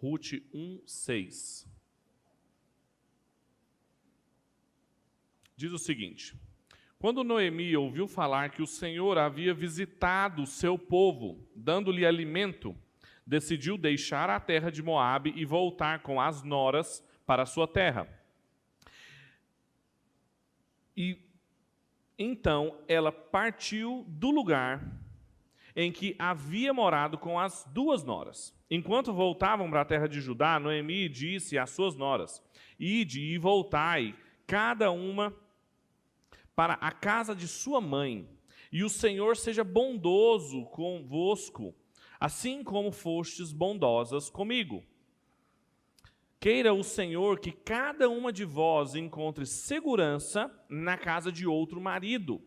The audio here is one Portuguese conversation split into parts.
Ruth 1, 6. Diz o seguinte: Quando Noemi ouviu falar que o Senhor havia visitado o seu povo, dando-lhe alimento, decidiu deixar a terra de Moabe e voltar com as noras para a sua terra. E então ela partiu do lugar em que havia morado com as duas noras. Enquanto voltavam para a terra de Judá, Noemi disse às suas noras: Ide e voltai, cada uma para a casa de sua mãe, e o Senhor seja bondoso convosco, assim como fostes bondosas comigo. Queira o Senhor que cada uma de vós encontre segurança na casa de outro marido.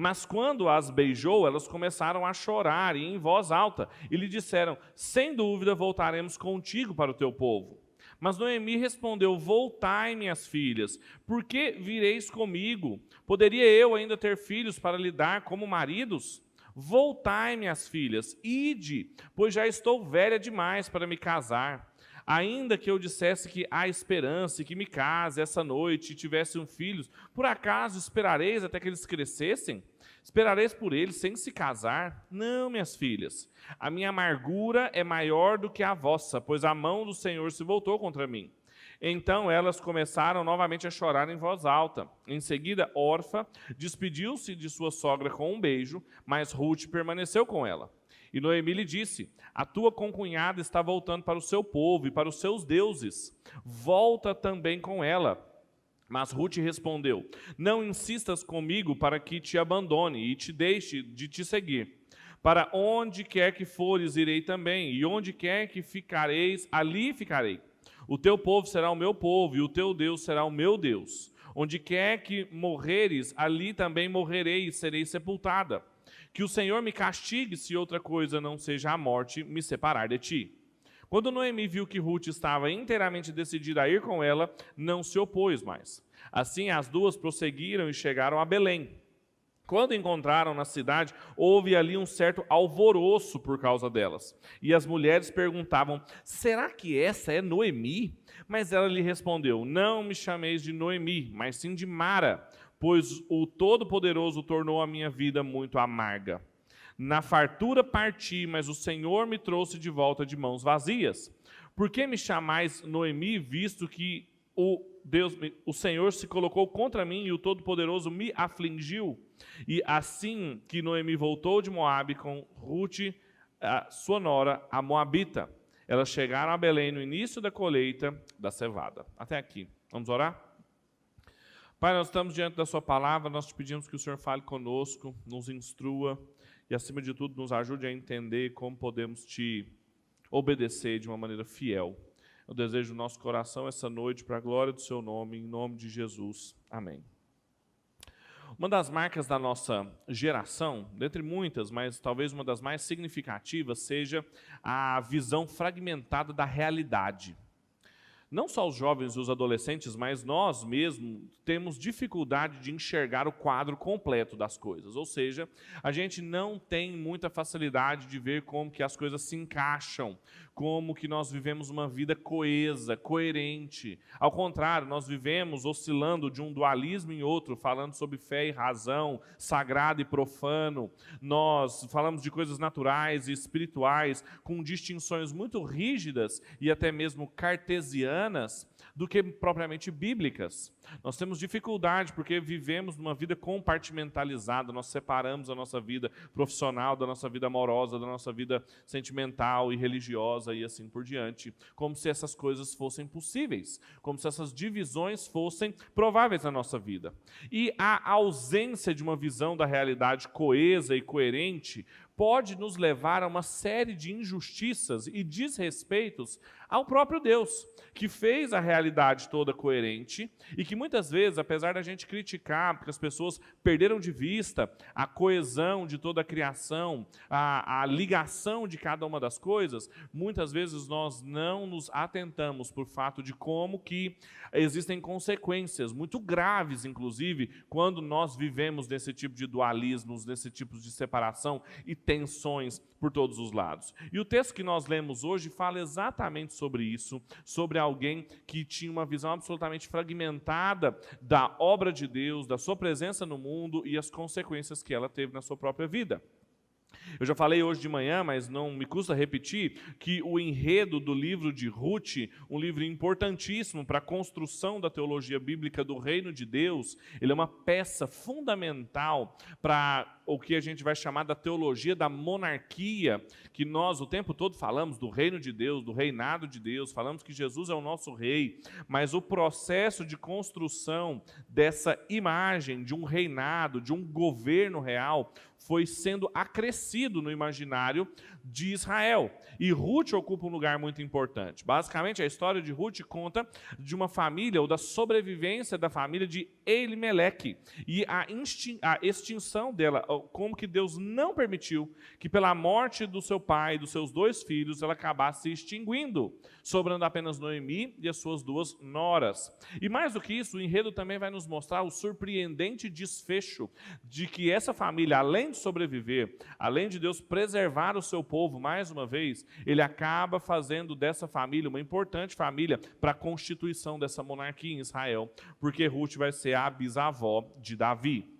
Mas quando as beijou, elas começaram a chorar e em voz alta, e lhe disseram: Sem dúvida voltaremos contigo para o teu povo. Mas Noemi respondeu: Voltai, minhas filhas, por que vireis comigo? Poderia eu ainda ter filhos para lhe dar como maridos? Voltai, minhas filhas, ide, pois já estou velha demais para me casar. Ainda que eu dissesse que há esperança e que me case essa noite e tivesse um filho, por acaso esperareis até que eles crescessem? Esperareis por eles sem se casar? Não, minhas filhas. A minha amargura é maior do que a vossa, pois a mão do Senhor se voltou contra mim. Então elas começaram novamente a chorar em voz alta. Em seguida, Orfa despediu-se de sua sogra com um beijo, mas Ruth permaneceu com ela. E Noemi lhe disse: A tua concunhada está voltando para o seu povo e para os seus deuses. Volta também com ela. Mas Ruth respondeu: Não insistas comigo para que te abandone e te deixe de te seguir. Para onde quer que fores, irei também, e onde quer que ficareis, ali ficarei. O teu povo será o meu povo, e o teu Deus será o meu Deus. Onde quer que morreres, ali também morrerei e serei sepultada. Que o Senhor me castigue se outra coisa não seja a morte me separar de ti. Quando Noemi viu que Ruth estava inteiramente decidida a ir com ela, não se opôs mais. Assim, as duas prosseguiram e chegaram a Belém. Quando encontraram na cidade, houve ali um certo alvoroço por causa delas. E as mulheres perguntavam: Será que essa é Noemi? Mas ela lhe respondeu: Não me chameis de Noemi, mas sim de Mara, pois o Todo-Poderoso tornou a minha vida muito amarga. Na fartura parti, mas o Senhor me trouxe de volta de mãos vazias. Por que me chamais Noemi, visto que o Deus, o Senhor se colocou contra mim e o Todo-Poderoso me afligiu? E assim que Noemi voltou de Moabe com Ruth, a sua nora, a Moabita, elas chegaram a Belém no início da colheita da cevada. Até aqui. Vamos orar? Pai, nós estamos diante da Sua palavra, nós te pedimos que o Senhor fale conosco, nos instrua e, acima de tudo, nos ajude a entender como podemos te obedecer de uma maneira fiel. Eu desejo o nosso coração essa noite para a glória do Seu nome, em nome de Jesus. Amém. Uma das marcas da nossa geração, dentre muitas, mas talvez uma das mais significativas, seja a visão fragmentada da realidade não só os jovens e os adolescentes, mas nós mesmos temos dificuldade de enxergar o quadro completo das coisas. Ou seja, a gente não tem muita facilidade de ver como que as coisas se encaixam, como que nós vivemos uma vida coesa, coerente. Ao contrário, nós vivemos oscilando de um dualismo em outro, falando sobre fé e razão, sagrado e profano. Nós falamos de coisas naturais e espirituais com distinções muito rígidas e até mesmo cartesianas do que propriamente bíblicas. Nós temos dificuldade porque vivemos numa vida compartimentalizada, nós separamos a nossa vida profissional da nossa vida amorosa, da nossa vida sentimental e religiosa e assim por diante, como se essas coisas fossem possíveis, como se essas divisões fossem prováveis na nossa vida. E a ausência de uma visão da realidade coesa e coerente pode nos levar a uma série de injustiças e desrespeitos ao próprio Deus, que fez a realidade toda coerente e que muitas vezes, apesar da gente criticar, porque as pessoas perderam de vista a coesão de toda a criação, a, a ligação de cada uma das coisas, muitas vezes nós não nos atentamos por fato de como que existem consequências muito graves, inclusive, quando nós vivemos nesse tipo de dualismos, nesse tipo de separação e tensões por todos os lados. E o texto que nós lemos hoje fala exatamente sobre isso, sobre alguém que tinha uma visão absolutamente fragmentada da obra de Deus, da sua presença no mundo e as consequências que ela teve na sua própria vida. Eu já falei hoje de manhã, mas não me custa repetir, que o enredo do livro de Ruth, um livro importantíssimo para a construção da teologia bíblica do reino de Deus, ele é uma peça fundamental para o que a gente vai chamar da teologia da monarquia, que nós o tempo todo falamos do reino de Deus, do reinado de Deus, falamos que Jesus é o nosso rei, mas o processo de construção dessa imagem de um reinado, de um governo real, foi sendo acrescido no imaginário de Israel. E Ruth ocupa um lugar muito importante. Basicamente, a história de Ruth conta de uma família, ou da sobrevivência da família de Elimelech, e a, a extinção dela, como que Deus não permitiu que pela morte do seu pai e dos seus dois filhos, ela acabasse se extinguindo, sobrando apenas Noemi e as suas duas noras. E mais do que isso, o enredo também vai nos mostrar o surpreendente desfecho de que essa família, além de sobreviver, além de Deus preservar o seu povo, mais uma vez, ele acaba fazendo dessa família uma importante família para a constituição dessa monarquia em Israel, porque Ruth vai ser a bisavó de Davi.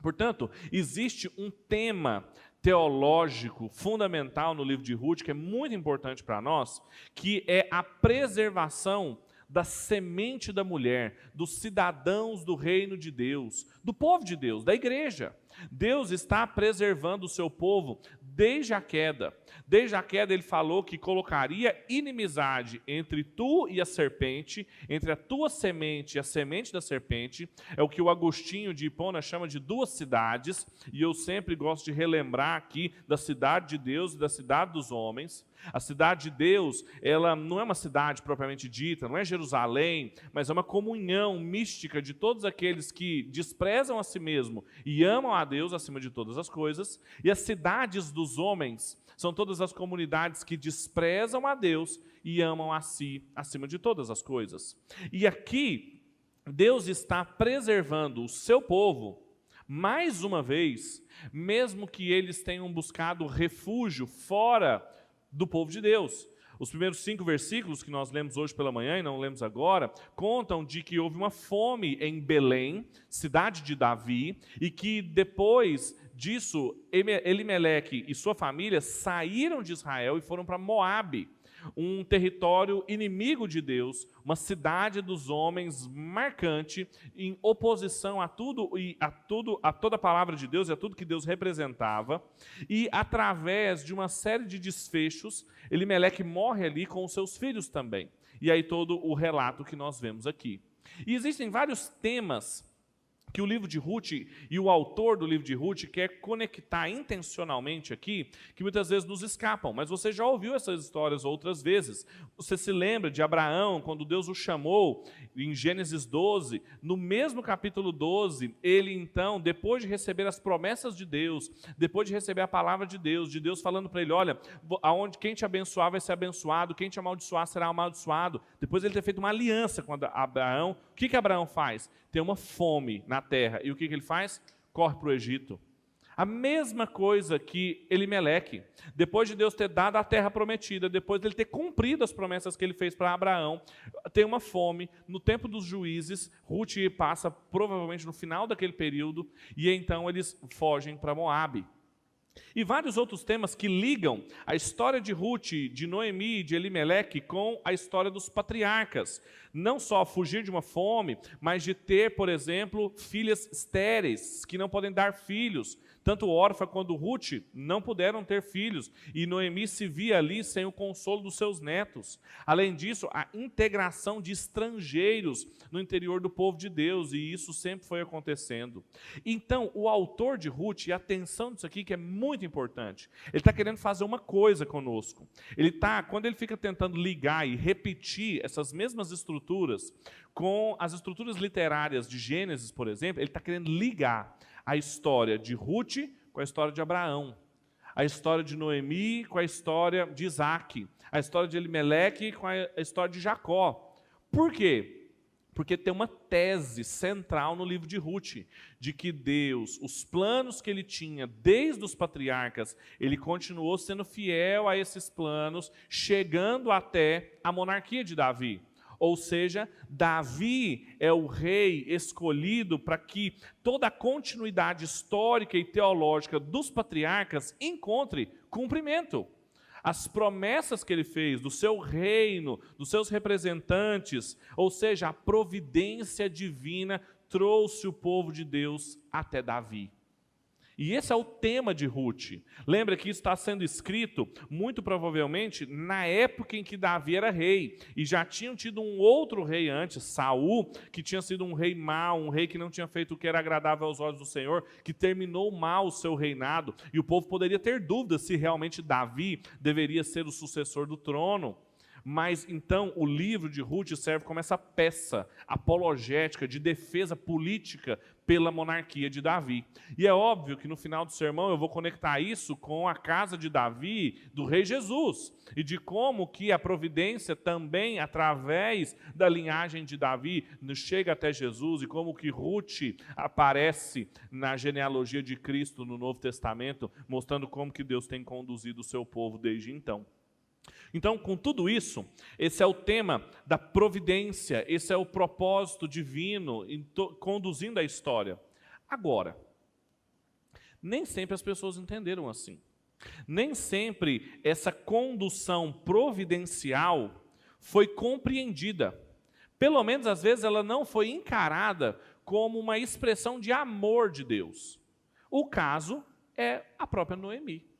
Portanto, existe um tema teológico fundamental no livro de Ruth, que é muito importante para nós, que é a preservação da semente da mulher, dos cidadãos do reino de Deus, do povo de Deus, da igreja. Deus está preservando o seu povo desde a queda. Desde a queda, ele falou que colocaria inimizade entre tu e a serpente, entre a tua semente e a semente da serpente. É o que o Agostinho de Hipona chama de duas cidades, e eu sempre gosto de relembrar aqui da cidade de Deus e da cidade dos homens. A cidade de Deus, ela não é uma cidade propriamente dita, não é Jerusalém, mas é uma comunhão mística de todos aqueles que desprezam a si mesmo e amam a Deus acima de todas as coisas. E as cidades dos homens são todas as comunidades que desprezam a Deus e amam a si acima de todas as coisas. E aqui, Deus está preservando o seu povo, mais uma vez, mesmo que eles tenham buscado refúgio fora do povo de Deus. Os primeiros cinco versículos que nós lemos hoje pela manhã e não lemos agora, contam de que houve uma fome em Belém, cidade de Davi, e que depois disso, Elimeleque e sua família saíram de Israel e foram para Moabe um território inimigo de Deus, uma cidade dos homens marcante, em oposição a tudo e a tudo, a toda a palavra de Deus e a tudo que Deus representava. E através de uma série de desfechos, Elimeleque morre ali com os seus filhos também. E aí todo o relato que nós vemos aqui. E existem vários temas que o livro de Ruth e o autor do livro de Ruth quer conectar intencionalmente aqui, que muitas vezes nos escapam, mas você já ouviu essas histórias outras vezes. Você se lembra de Abraão, quando Deus o chamou, em Gênesis 12, no mesmo capítulo 12, ele então, depois de receber as promessas de Deus, depois de receber a palavra de Deus, de Deus falando para ele: olha, aonde quem te abençoar vai ser abençoado, quem te amaldiçoar será amaldiçoado. Depois ele ter feito uma aliança com Abraão, o que, que Abraão faz? Tem uma fome na terra. E o que, que ele faz? Corre para o Egito. A mesma coisa que Elimeleque. Depois de Deus ter dado a terra prometida, depois de ele ter cumprido as promessas que ele fez para Abraão, tem uma fome. No tempo dos juízes, Ruth passa provavelmente no final daquele período, e então eles fogem para Moabe. E vários outros temas que ligam a história de Ruth, de Noemi e de Elimeleque com a história dos patriarcas. Não só fugir de uma fome, mas de ter, por exemplo, filhas estéreis, que não podem dar filhos, tanto Orfa quanto Ruth não puderam ter filhos, e Noemi se via ali sem o consolo dos seus netos. Além disso, a integração de estrangeiros no interior do povo de Deus, e isso sempre foi acontecendo. Então, o autor de Ruth, e atenção disso aqui que é muito importante, ele está querendo fazer uma coisa conosco. Ele está, quando ele fica tentando ligar e repetir essas mesmas estruturas com as estruturas literárias de Gênesis, por exemplo, ele está querendo ligar a história de Ruth com a história de Abraão, a história de Noemi com a história de Isaac, a história de Elimeleque com a história de Jacó. Por quê? Porque tem uma tese central no livro de Ruth, de que Deus, os planos que ele tinha desde os patriarcas, ele continuou sendo fiel a esses planos, chegando até a monarquia de Davi. Ou seja, Davi é o rei escolhido para que toda a continuidade histórica e teológica dos patriarcas encontre cumprimento as promessas que ele fez do seu reino, dos seus representantes, ou seja, a providência divina trouxe o povo de Deus até Davi. E esse é o tema de Ruth. Lembra que isso está sendo escrito, muito provavelmente, na época em que Davi era rei. E já tinham tido um outro rei antes, Saul, que tinha sido um rei mau, um rei que não tinha feito o que era agradável aos olhos do Senhor, que terminou mal o seu reinado. E o povo poderia ter dúvidas se realmente Davi deveria ser o sucessor do trono. Mas então o livro de Ruth serve como essa peça apologética de defesa política pela monarquia de Davi. E é óbvio que no final do sermão eu vou conectar isso com a casa de Davi, do rei Jesus, e de como que a providência também através da linhagem de Davi chega até Jesus e como que Ruth aparece na genealogia de Cristo no Novo Testamento, mostrando como que Deus tem conduzido o seu povo desde então. Então, com tudo isso, esse é o tema da providência, esse é o propósito divino conduzindo a história. Agora, nem sempre as pessoas entenderam assim. Nem sempre essa condução providencial foi compreendida. Pelo menos às vezes ela não foi encarada como uma expressão de amor de Deus. O caso é a própria Noemi.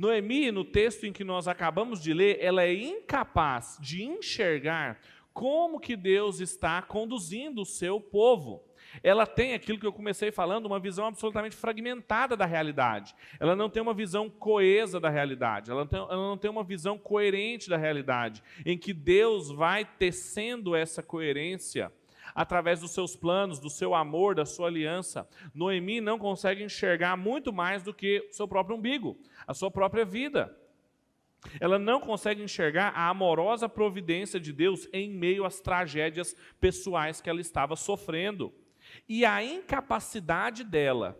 Noemi, no texto em que nós acabamos de ler, ela é incapaz de enxergar como que Deus está conduzindo o seu povo. Ela tem aquilo que eu comecei falando, uma visão absolutamente fragmentada da realidade. Ela não tem uma visão coesa da realidade. Ela, tem, ela não tem uma visão coerente da realidade, em que Deus vai tecendo essa coerência através dos seus planos, do seu amor, da sua aliança. Noemi não consegue enxergar muito mais do que o seu próprio umbigo, a sua própria vida. Ela não consegue enxergar a amorosa providência de Deus em meio às tragédias pessoais que ela estava sofrendo. E a incapacidade dela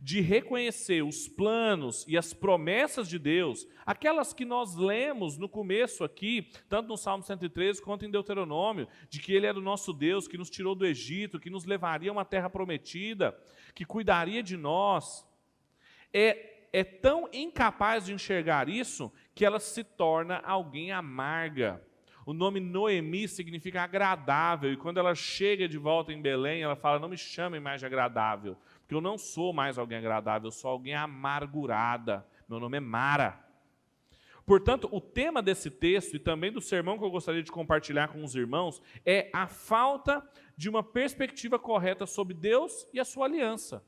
de reconhecer os planos e as promessas de Deus, aquelas que nós lemos no começo aqui, tanto no Salmo 113 quanto em Deuteronômio, de que Ele era o nosso Deus, que nos tirou do Egito, que nos levaria a uma terra prometida, que cuidaria de nós, é, é tão incapaz de enxergar isso que ela se torna alguém amarga. O nome Noemi significa agradável, e quando ela chega de volta em Belém, ela fala: Não me chamem mais de agradável, porque eu não sou mais alguém agradável, eu sou alguém amargurada. Meu nome é Mara. Portanto, o tema desse texto e também do sermão que eu gostaria de compartilhar com os irmãos é a falta de uma perspectiva correta sobre Deus e a sua aliança.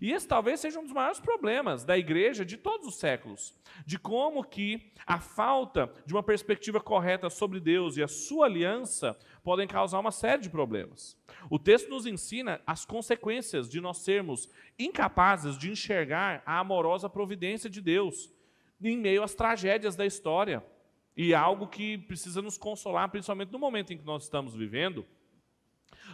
E esse talvez seja um dos maiores problemas da igreja de todos os séculos, de como que a falta de uma perspectiva correta sobre Deus e a sua aliança podem causar uma série de problemas. O texto nos ensina as consequências de nós sermos incapazes de enxergar a amorosa providência de Deus em meio às tragédias da história. E é algo que precisa nos consolar, principalmente no momento em que nós estamos vivendo,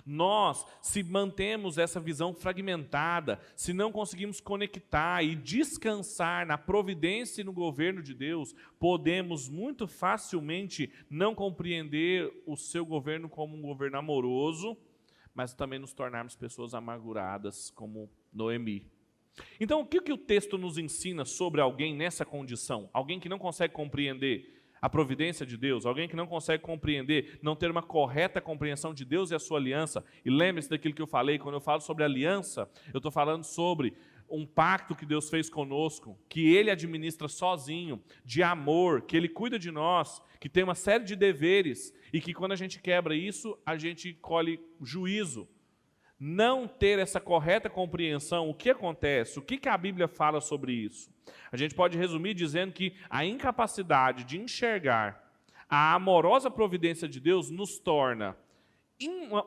nós, se mantemos essa visão fragmentada, se não conseguimos conectar e descansar na providência e no governo de Deus, podemos muito facilmente não compreender o seu governo como um governo amoroso, mas também nos tornarmos pessoas amarguradas, como Noemi. Então, o que, que o texto nos ensina sobre alguém nessa condição? Alguém que não consegue compreender a providência de Deus, alguém que não consegue compreender, não ter uma correta compreensão de Deus e a sua aliança. E lembre-se daquilo que eu falei, quando eu falo sobre aliança, eu estou falando sobre um pacto que Deus fez conosco, que Ele administra sozinho, de amor, que Ele cuida de nós, que tem uma série de deveres e que quando a gente quebra isso, a gente colhe juízo. Não ter essa correta compreensão, o que acontece, o que, que a Bíblia fala sobre isso? A gente pode resumir dizendo que a incapacidade de enxergar a amorosa providência de Deus nos torna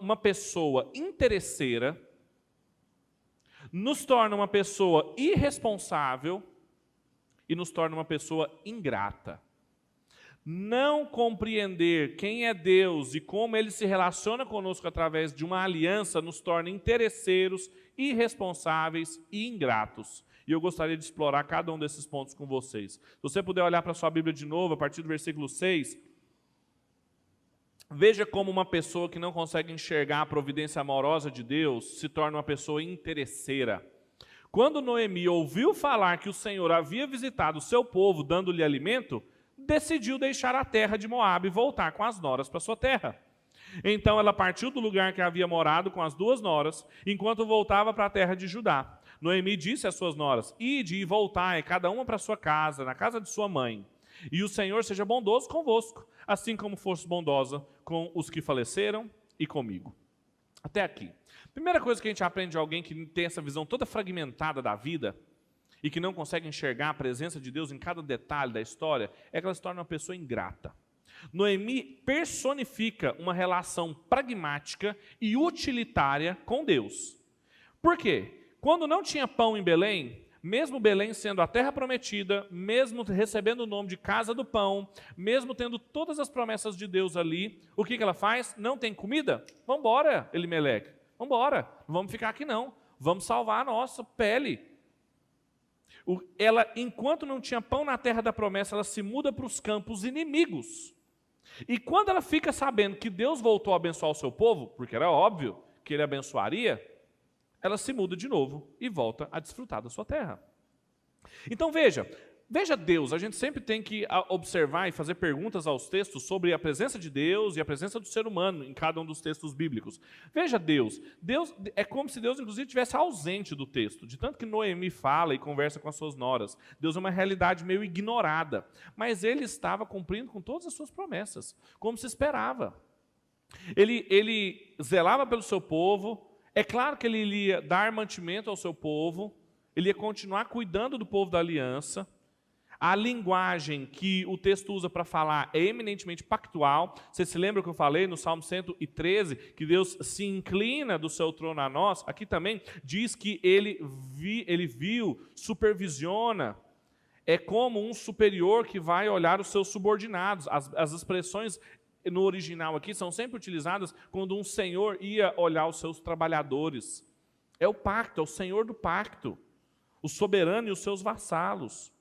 uma pessoa interesseira, nos torna uma pessoa irresponsável e nos torna uma pessoa ingrata. Não compreender quem é Deus e como ele se relaciona conosco através de uma aliança nos torna interesseiros, irresponsáveis e ingratos. E eu gostaria de explorar cada um desses pontos com vocês. Se você puder olhar para sua Bíblia de novo, a partir do versículo 6, veja como uma pessoa que não consegue enxergar a providência amorosa de Deus se torna uma pessoa interesseira. Quando Noemi ouviu falar que o Senhor havia visitado o seu povo dando-lhe alimento, decidiu deixar a terra de Moabe e voltar com as noras para sua terra. Então ela partiu do lugar que havia morado com as duas noras, enquanto voltava para a terra de Judá. Noemi disse às suas noras: Ide e voltai, cada uma para sua casa, na casa de sua mãe. E o Senhor seja bondoso convosco, assim como fosse bondosa com os que faleceram e comigo. Até aqui. Primeira coisa que a gente aprende de alguém que tem essa visão toda fragmentada da vida e que não consegue enxergar a presença de Deus em cada detalhe da história, é que ela se torna uma pessoa ingrata. Noemi personifica uma relação pragmática e utilitária com Deus. Por quê? Quando não tinha pão em Belém, mesmo Belém sendo a terra prometida, mesmo recebendo o nome de casa do pão, mesmo tendo todas as promessas de Deus ali, o que, que ela faz? Não tem comida? Vamos embora, Elimeleque. Vamos embora. Não vamos ficar aqui não. Vamos salvar a nossa pele ela, enquanto não tinha pão na terra da promessa, ela se muda para os campos inimigos. E quando ela fica sabendo que Deus voltou a abençoar o seu povo, porque era óbvio que ele abençoaria, ela se muda de novo e volta a desfrutar da sua terra. Então veja, Veja Deus, a gente sempre tem que ah, observar e fazer perguntas aos textos sobre a presença de Deus e a presença do ser humano em cada um dos textos bíblicos. Veja Deus, Deus é como se Deus inclusive tivesse ausente do texto, de tanto que Noemi fala e conversa com as suas noras. Deus é uma realidade meio ignorada, mas ele estava cumprindo com todas as suas promessas, como se esperava. Ele, ele zelava pelo seu povo, é claro que ele ia dar mantimento ao seu povo, ele ia continuar cuidando do povo da aliança, a linguagem que o texto usa para falar é eminentemente pactual. Você se lembra que eu falei no Salmo 113 que Deus se inclina do seu trono a nós? Aqui também diz que ele, vi, ele viu, supervisiona. É como um superior que vai olhar os seus subordinados. As, as expressões no original aqui são sempre utilizadas quando um senhor ia olhar os seus trabalhadores. É o pacto, é o senhor do pacto, o soberano e os seus vassalos.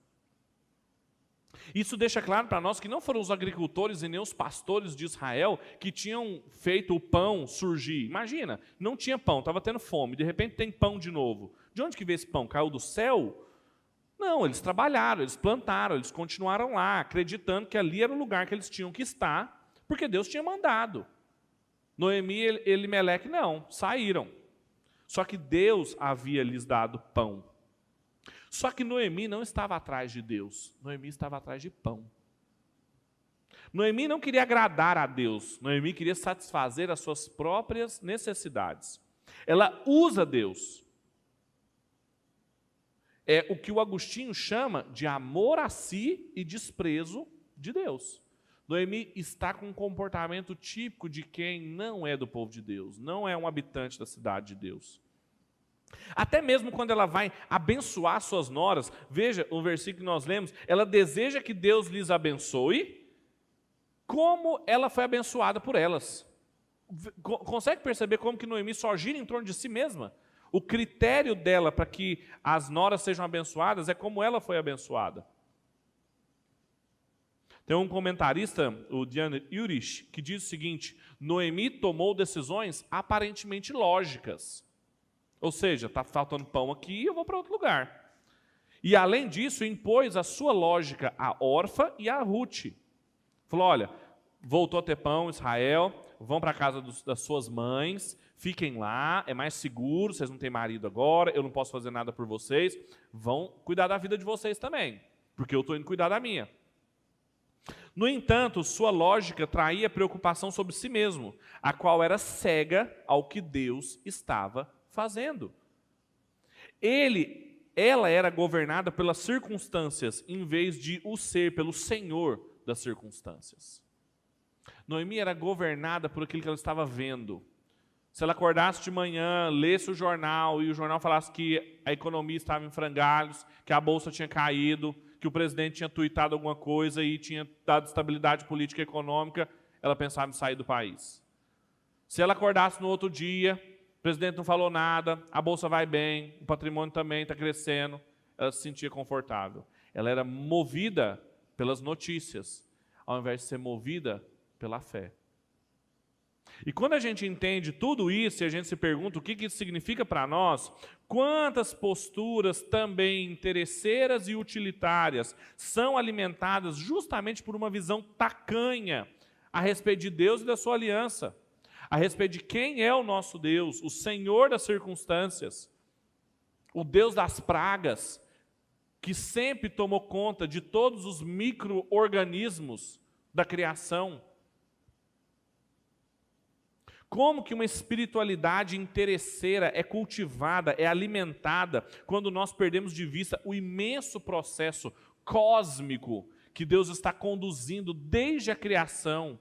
Isso deixa claro para nós que não foram os agricultores e nem os pastores de Israel que tinham feito o pão surgir. Imagina, não tinha pão, estava tendo fome, de repente tem pão de novo. De onde que veio esse pão? Caiu do céu? Não, eles trabalharam, eles plantaram, eles continuaram lá, acreditando que ali era o lugar que eles tinham que estar, porque Deus tinha mandado. Noemi e Elimeleque não, saíram. Só que Deus havia lhes dado pão. Só que Noemi não estava atrás de Deus, Noemi estava atrás de pão. Noemi não queria agradar a Deus, Noemi queria satisfazer as suas próprias necessidades. Ela usa Deus. É o que o Agostinho chama de amor a si e desprezo de Deus. Noemi está com um comportamento típico de quem não é do povo de Deus, não é um habitante da cidade de Deus. Até mesmo quando ela vai abençoar suas noras, veja o versículo que nós lemos, ela deseja que Deus lhes abençoe, como ela foi abençoada por elas. Consegue perceber como que Noemi só gira em torno de si mesma? O critério dela para que as noras sejam abençoadas é como ela foi abençoada. Tem um comentarista, o Diane Urich, que diz o seguinte: Noemi tomou decisões aparentemente lógicas ou seja, está faltando pão aqui, eu vou para outro lugar. E além disso, impôs a sua lógica a Orfa e a Ruth. Falou: olha, voltou a ter pão, Israel, vão para a casa dos, das suas mães, fiquem lá, é mais seguro, vocês não têm marido agora, eu não posso fazer nada por vocês, vão cuidar da vida de vocês também, porque eu estou indo cuidar da minha. No entanto, sua lógica traía preocupação sobre si mesmo, a qual era cega ao que Deus estava fazendo. Ele, ela era governada pelas circunstâncias em vez de o ser pelo Senhor das circunstâncias. Noemi era governada por aquilo que ela estava vendo. Se ela acordasse de manhã, lesse o jornal e o jornal falasse que a economia estava em frangalhos, que a bolsa tinha caído, que o presidente tinha tuitado alguma coisa e tinha dado estabilidade política e econômica, ela pensava em sair do país. Se ela acordasse no outro dia, o presidente não falou nada, a bolsa vai bem, o patrimônio também está crescendo, ela se sentia confortável. Ela era movida pelas notícias, ao invés de ser movida pela fé. E quando a gente entende tudo isso e a gente se pergunta o que isso significa para nós, quantas posturas também interesseiras e utilitárias são alimentadas justamente por uma visão tacanha a respeito de Deus e da sua aliança, a respeito de quem é o nosso Deus, o Senhor das circunstâncias, o Deus das pragas, que sempre tomou conta de todos os micro-organismos da criação. Como que uma espiritualidade interesseira é cultivada, é alimentada, quando nós perdemos de vista o imenso processo cósmico que Deus está conduzindo desde a criação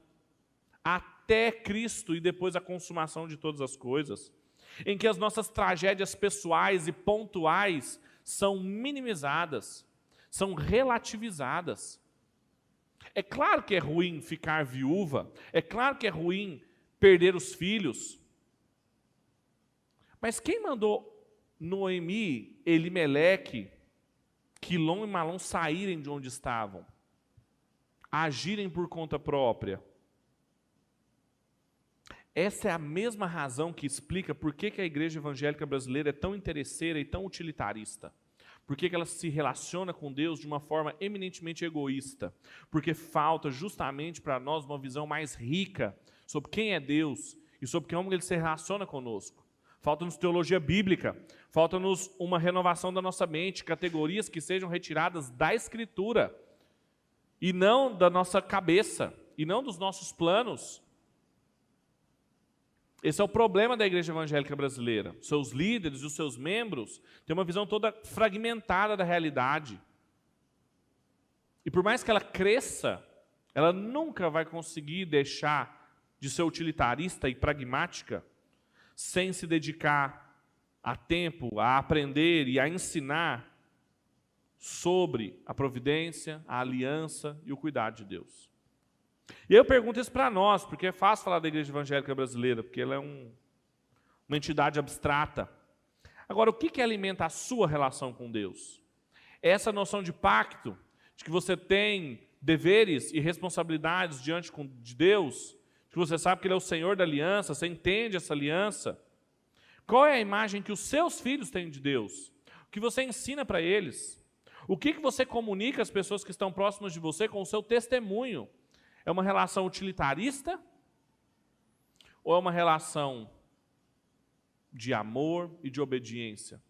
até Cristo e depois a consumação de todas as coisas, em que as nossas tragédias pessoais e pontuais são minimizadas, são relativizadas. É claro que é ruim ficar viúva, é claro que é ruim perder os filhos. Mas quem mandou Noemi, Elimeleque, Quilom e Malom saírem de onde estavam? Agirem por conta própria. Essa é a mesma razão que explica por que, a igreja evangélica brasileira é tão interesseira e tão utilitarista. Por que, que ela se relaciona com Deus de uma forma eminentemente egoísta? Porque falta justamente para nós uma visão mais rica sobre quem é Deus e sobre como ele se relaciona conosco. Falta-nos teologia bíblica, falta-nos uma renovação da nossa mente, categorias que sejam retiradas da Escritura e não da nossa cabeça, e não dos nossos planos. Esse é o problema da igreja evangélica brasileira. Seus líderes e os seus membros têm uma visão toda fragmentada da realidade. E por mais que ela cresça, ela nunca vai conseguir deixar de ser utilitarista e pragmática, sem se dedicar a tempo a aprender e a ensinar sobre a providência, a aliança e o cuidado de Deus. E eu pergunto isso para nós, porque é fácil falar da igreja evangélica brasileira, porque ela é um, uma entidade abstrata. Agora, o que, que alimenta a sua relação com Deus? É essa noção de pacto, de que você tem deveres e responsabilidades diante de Deus, que você sabe que Ele é o Senhor da aliança, você entende essa aliança. Qual é a imagem que os seus filhos têm de Deus? O que você ensina para eles? O que, que você comunica às pessoas que estão próximas de você com o seu testemunho? É uma relação utilitarista? Ou é uma relação de amor e de obediência?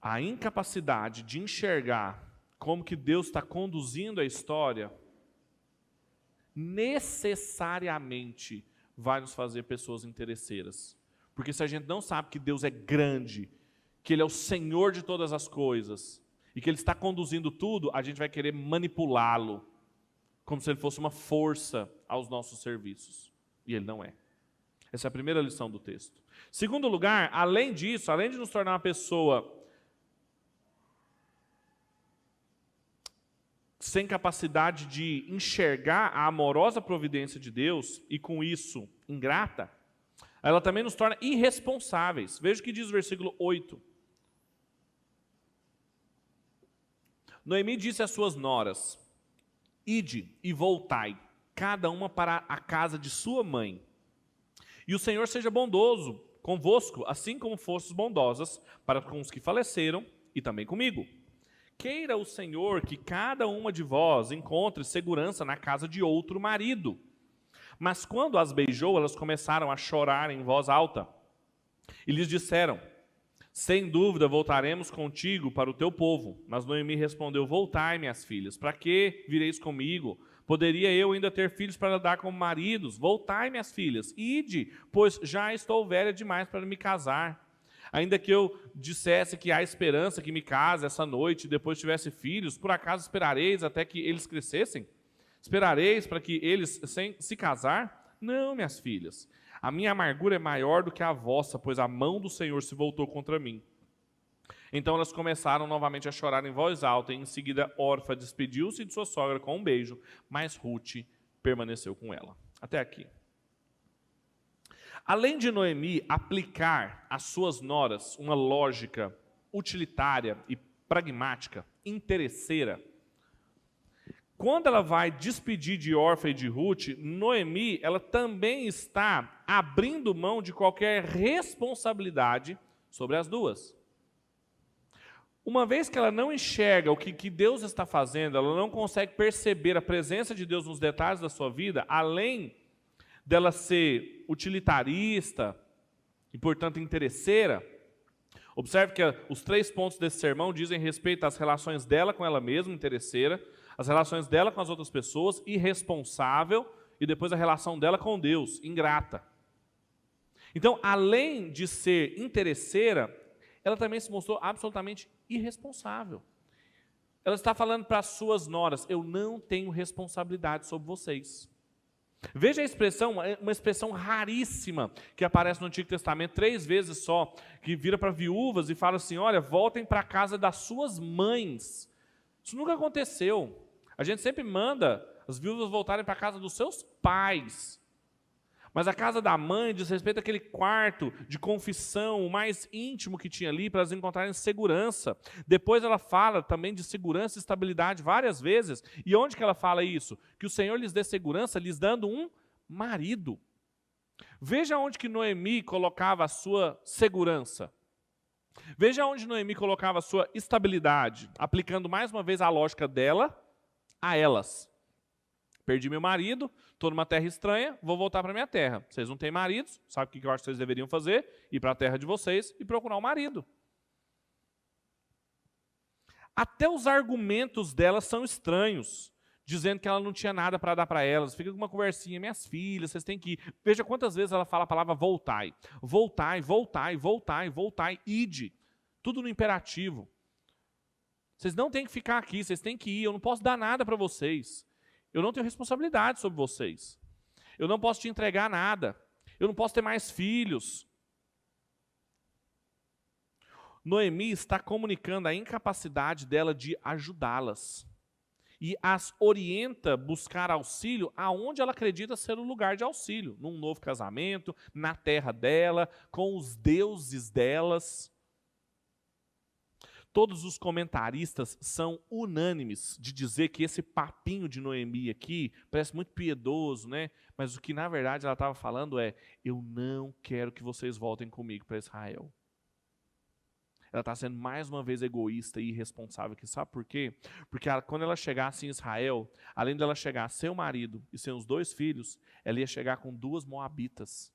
A incapacidade de enxergar como que Deus está conduzindo a história necessariamente vai nos fazer pessoas interesseiras. Porque se a gente não sabe que Deus é grande, que Ele é o Senhor de todas as coisas, e que Ele está conduzindo tudo, a gente vai querer manipulá-lo, como se Ele fosse uma força aos nossos serviços. E Ele não é. Essa é a primeira lição do texto. Segundo lugar, além disso, além de nos tornar uma pessoa sem capacidade de enxergar a amorosa providência de Deus e com isso ingrata, ela também nos torna irresponsáveis. Veja o que diz o versículo 8. Noemi disse às suas noras: Ide e voltai, cada uma para a casa de sua mãe. E o Senhor seja bondoso convosco, assim como fostes bondosas para com os que faleceram e também comigo. Queira o Senhor que cada uma de vós encontre segurança na casa de outro marido. Mas quando as beijou, elas começaram a chorar em voz alta. E lhes disseram: Sem dúvida voltaremos contigo para o teu povo. Mas Noemi respondeu: Voltai, minhas filhas, para que vireis comigo? Poderia eu ainda ter filhos para dar como maridos? Voltai, minhas filhas, ide, pois já estou velha demais para me casar. Ainda que eu dissesse que há esperança que me case essa noite e depois tivesse filhos, por acaso esperareis até que eles crescessem? Esperareis para que eles se casar? Não, minhas filhas. A minha amargura é maior do que a vossa, pois a mão do Senhor se voltou contra mim. Então elas começaram novamente a chorar em voz alta, e em seguida Orfa despediu-se de sua sogra com um beijo, mas Ruth permaneceu com ela. Até aqui. Além de Noemi aplicar às suas noras uma lógica utilitária e pragmática, interesseira, quando ela vai despedir de Orfa e de Ruth, Noemi, ela também está abrindo mão de qualquer responsabilidade sobre as duas. Uma vez que ela não enxerga o que, que Deus está fazendo, ela não consegue perceber a presença de Deus nos detalhes da sua vida, além dela ser utilitarista e, portanto, interesseira, observe que os três pontos desse sermão dizem respeito às relações dela com ela mesma, interesseira, as relações dela com as outras pessoas, irresponsável, e depois a relação dela com Deus, ingrata. Então, além de ser interesseira, ela também se mostrou absolutamente irresponsável. Ela está falando para as suas noras: eu não tenho responsabilidade sobre vocês. Veja a expressão, uma expressão raríssima que aparece no Antigo Testamento três vezes só, que vira para viúvas e fala assim: olha, voltem para a casa das suas mães. Isso nunca aconteceu. A gente sempre manda as viúvas voltarem para a casa dos seus pais. Mas a casa da mãe diz respeito àquele quarto de confissão, o mais íntimo que tinha ali, para elas encontrarem segurança. Depois ela fala também de segurança e estabilidade várias vezes. E onde que ela fala isso? Que o Senhor lhes dê segurança, lhes dando um marido. Veja onde que Noemi colocava a sua segurança. Veja onde Noemi colocava a sua estabilidade, aplicando mais uma vez a lógica dela a elas. Perdi meu marido, estou numa terra estranha, vou voltar para minha terra. Vocês não têm maridos, sabe o que eu acho que vocês deveriam fazer? Ir para a terra de vocês e procurar um marido. Até os argumentos delas são estranhos, dizendo que ela não tinha nada para dar para elas. Fica com uma conversinha, minhas filhas, vocês têm que ir. Veja quantas vezes ela fala a palavra voltai. Voltai, voltai, voltai, voltai, ide. Tudo no imperativo. Vocês não têm que ficar aqui, vocês têm que ir. Eu não posso dar nada para vocês. Eu não tenho responsabilidade sobre vocês. Eu não posso te entregar nada. Eu não posso ter mais filhos. Noemi está comunicando a incapacidade dela de ajudá-las. E as orienta a buscar auxílio aonde ela acredita ser o lugar de auxílio, num novo casamento, na terra dela, com os deuses delas. Todos os comentaristas são unânimes de dizer que esse papinho de Noemi aqui parece muito piedoso, né? Mas o que na verdade ela estava falando é: eu não quero que vocês voltem comigo para Israel. Ela está sendo mais uma vez egoísta e irresponsável aqui. Sabe por quê? Porque ela, quando ela chegasse em Israel, além dela chegar seu marido e seus dois filhos, ela ia chegar com duas moabitas.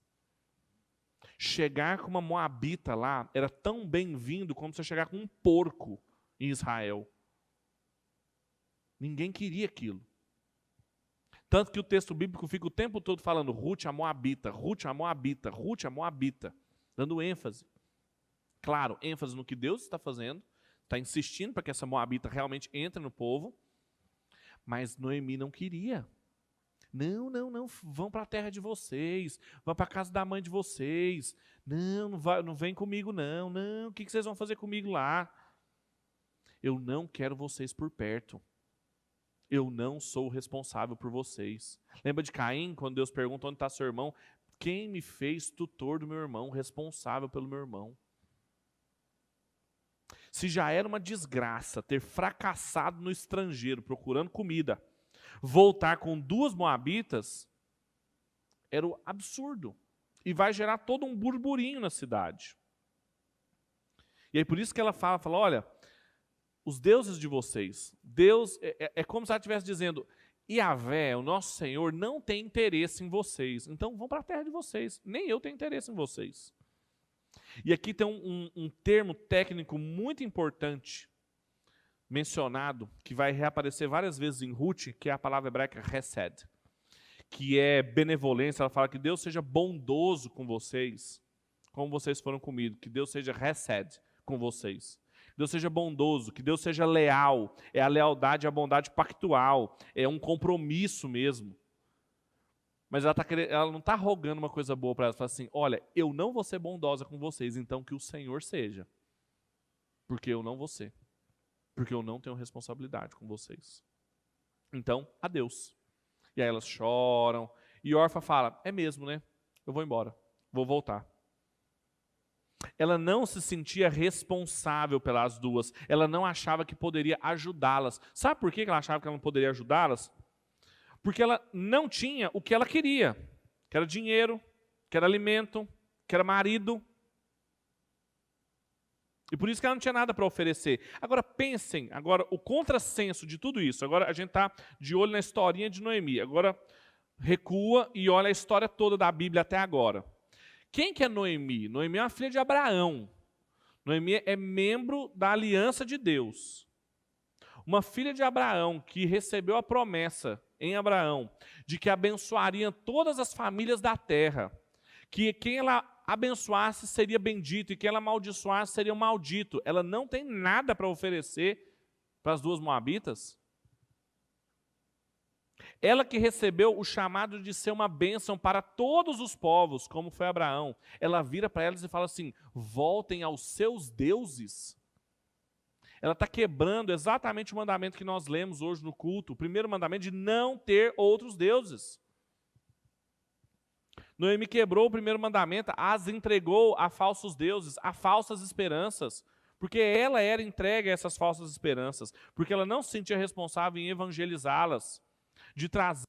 Chegar com uma moabita lá era tão bem-vindo como você chegar com um porco em Israel. Ninguém queria aquilo. Tanto que o texto bíblico fica o tempo todo falando Ruth a Moabita, Ruth a Moabita, Ruth a Moabita, dando ênfase. Claro, ênfase no que Deus está fazendo, está insistindo para que essa Moabita realmente entre no povo, mas Noemi não queria. Não, não, não, vão para a terra de vocês, vão para a casa da mãe de vocês. Não, não, vai, não vem comigo, não, não, o que, que vocês vão fazer comigo lá? Eu não quero vocês por perto. Eu não sou responsável por vocês. Lembra de Caim, quando Deus pergunta onde está seu irmão? Quem me fez tutor do meu irmão, responsável pelo meu irmão? Se já era uma desgraça ter fracassado no estrangeiro procurando comida, voltar com duas moabitas era o absurdo. E vai gerar todo um burburinho na cidade. E aí por isso que ela fala, fala, olha, os deuses de vocês, Deus, é, é, é como se ela estivesse dizendo, Yahvé, o nosso Senhor, não tem interesse em vocês. Então vão para a terra de vocês. Nem eu tenho interesse em vocês. E aqui tem um, um, um termo técnico muito importante mencionado, que vai reaparecer várias vezes em Ruth, que é a palavra hebraica hesed, que é benevolência. Ela fala que Deus seja bondoso com vocês, como vocês foram comigo, que Deus seja hesed com vocês. Que Deus seja bondoso, que Deus seja leal. É a lealdade, a bondade pactual, é um compromisso mesmo. Mas ela, tá querendo, ela não está rogando uma coisa boa para ela. Ela fala assim: olha, eu não vou ser bondosa com vocês, então que o Senhor seja. porque eu não vou ser. Porque eu não tenho responsabilidade com vocês. Então, adeus. E aí elas choram. E Orfa fala: É mesmo, né? Eu vou embora. Vou voltar. Ela não se sentia responsável pelas duas. Ela não achava que poderia ajudá-las. Sabe por que ela achava que ela não poderia ajudá-las? Porque ela não tinha o que ela queria, que era dinheiro, que era alimento, que era marido. E por isso que ela não tinha nada para oferecer. Agora pensem, agora o contrassenso de tudo isso. Agora a gente está de olho na historinha de Noemi. Agora recua e olha a história toda da Bíblia até agora. Quem que é Noemi? Noemi é uma filha de Abraão. Noemi é membro da aliança de Deus. Uma filha de Abraão que recebeu a promessa em Abraão de que abençoaria todas as famílias da terra, que quem ela abençoasse seria bendito e quem ela amaldiçoasse seria maldito. Ela não tem nada para oferecer para as duas moabitas. Ela que recebeu o chamado de ser uma bênção para todos os povos, como foi Abraão, ela vira para elas e fala assim: voltem aos seus deuses. Ela está quebrando exatamente o mandamento que nós lemos hoje no culto, o primeiro mandamento de não ter outros deuses. Noemi quebrou o primeiro mandamento, as entregou a falsos deuses, a falsas esperanças, porque ela era entregue a essas falsas esperanças, porque ela não se sentia responsável em evangelizá-las, de trazer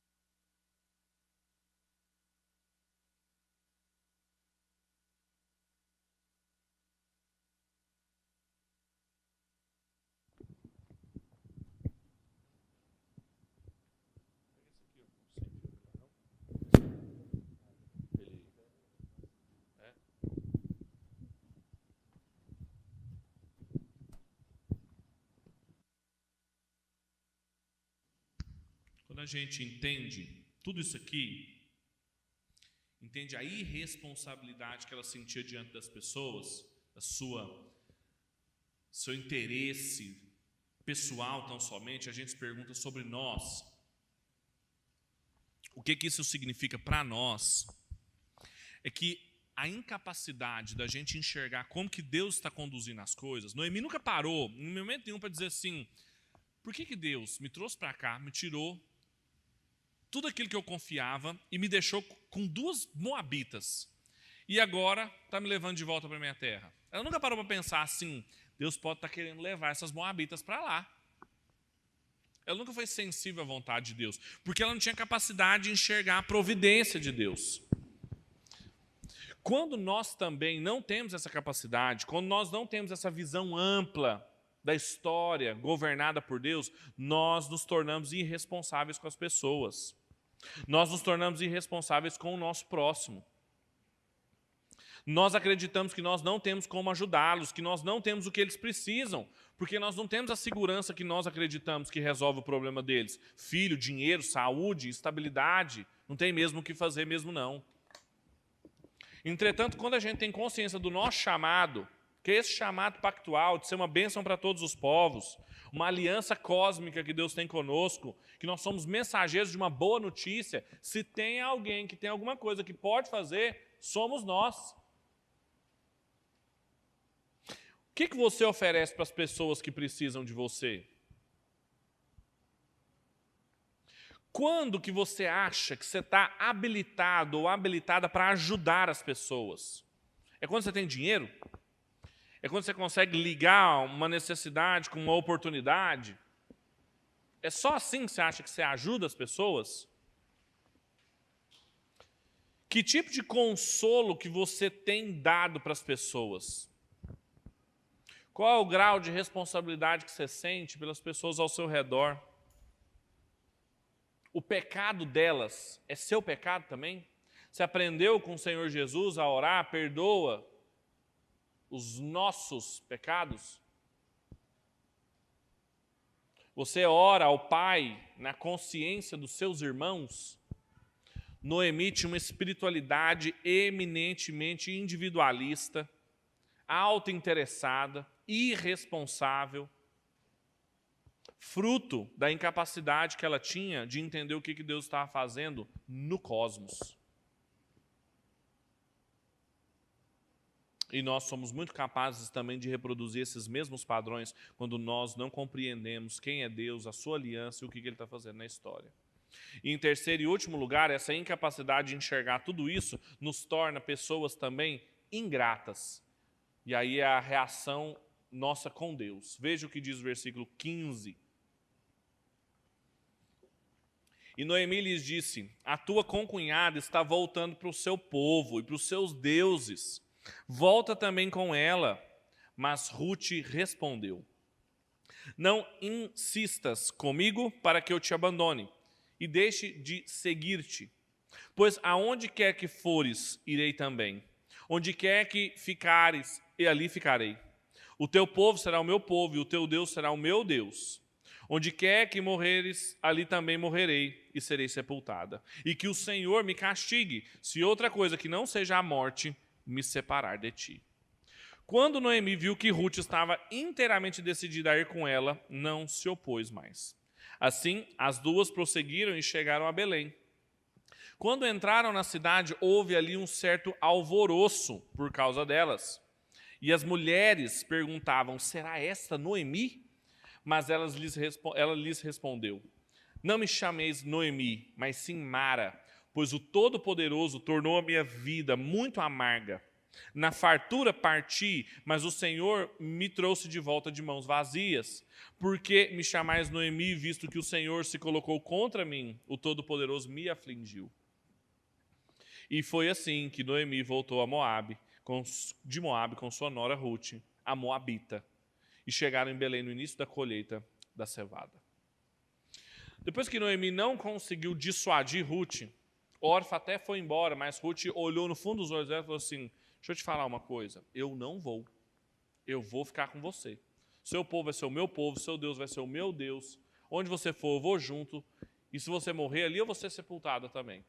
a gente entende tudo isso aqui, entende a irresponsabilidade que ela sentia diante das pessoas, a sua seu interesse pessoal tão somente, a gente se pergunta sobre nós. O que que isso significa para nós? É que a incapacidade da gente enxergar como que Deus está conduzindo as coisas. Noemi nunca parou, em momento nenhum, para dizer assim: por que, que Deus me trouxe para cá, me tirou tudo aquilo que eu confiava e me deixou com duas moabitas. E agora está me levando de volta para minha terra. Ela nunca parou para pensar assim: Deus pode estar tá querendo levar essas moabitas para lá. Ela nunca foi sensível à vontade de Deus, porque ela não tinha capacidade de enxergar a providência de Deus. Quando nós também não temos essa capacidade, quando nós não temos essa visão ampla da história governada por Deus, nós nos tornamos irresponsáveis com as pessoas. Nós nos tornamos irresponsáveis com o nosso próximo. Nós acreditamos que nós não temos como ajudá-los, que nós não temos o que eles precisam, porque nós não temos a segurança que nós acreditamos que resolve o problema deles. Filho, dinheiro, saúde, estabilidade, não tem mesmo o que fazer mesmo não. Entretanto, quando a gente tem consciência do nosso chamado, que é esse chamado pactual de ser uma bênção para todos os povos, uma aliança cósmica que Deus tem conosco, que nós somos mensageiros de uma boa notícia. Se tem alguém que tem alguma coisa que pode fazer, somos nós. O que, que você oferece para as pessoas que precisam de você? Quando que você acha que você está habilitado ou habilitada para ajudar as pessoas? É quando você tem dinheiro? É quando você consegue ligar uma necessidade com uma oportunidade. É só assim que você acha que você ajuda as pessoas? Que tipo de consolo que você tem dado para as pessoas? Qual é o grau de responsabilidade que você sente pelas pessoas ao seu redor? O pecado delas é seu pecado também? Você aprendeu com o Senhor Jesus a orar, perdoa os nossos pecados? Você ora ao Pai na consciência dos seus irmãos? Noemi tinha uma espiritualidade eminentemente individualista, autointeressada, irresponsável, fruto da incapacidade que ela tinha de entender o que Deus estava fazendo no cosmos. E nós somos muito capazes também de reproduzir esses mesmos padrões quando nós não compreendemos quem é Deus, a sua aliança e o que ele está fazendo na história. E em terceiro e último lugar, essa incapacidade de enxergar tudo isso nos torna pessoas também ingratas. E aí é a reação nossa com Deus. Veja o que diz o versículo 15. E Noemi lhes disse: A tua concunhada está voltando para o seu povo e para os seus deuses. Volta também com ela. Mas Ruth respondeu: Não insistas comigo para que eu te abandone e deixe de seguir-te. Pois aonde quer que fores, irei também. Onde quer que ficares, e ali ficarei. O teu povo será o meu povo, e o teu Deus será o meu Deus. Onde quer que morreres, ali também morrerei e serei sepultada. E que o Senhor me castigue, se outra coisa que não seja a morte me separar de ti. Quando Noemi viu que Ruth estava inteiramente decidida a ir com ela, não se opôs mais. Assim, as duas prosseguiram e chegaram a Belém. Quando entraram na cidade, houve ali um certo alvoroço por causa delas. E as mulheres perguntavam: Será esta Noemi? Mas ela lhes respondeu: Não me chameis Noemi, mas sim Mara, pois o Todo-Poderoso tornou a minha vida muito amarga. Na fartura parti, mas o Senhor me trouxe de volta de mãos vazias. Porque me chamais Noemi, visto que o Senhor se colocou contra mim, o Todo-Poderoso me afligiu. E foi assim que Noemi voltou a Moabe, de Moabe com sua nora Ruth, a Moabita, e chegaram em Belém no início da colheita da cevada. Depois que Noemi não conseguiu dissuadir Ruth, Orfa até foi embora, mas Ruth olhou no fundo dos olhos dela e falou assim: Deixa eu te falar uma coisa, eu não vou. Eu vou ficar com você. Seu povo vai ser o meu povo, seu Deus vai ser o meu Deus. Onde você for, eu vou junto. E se você morrer ali, eu vou ser sepultada também.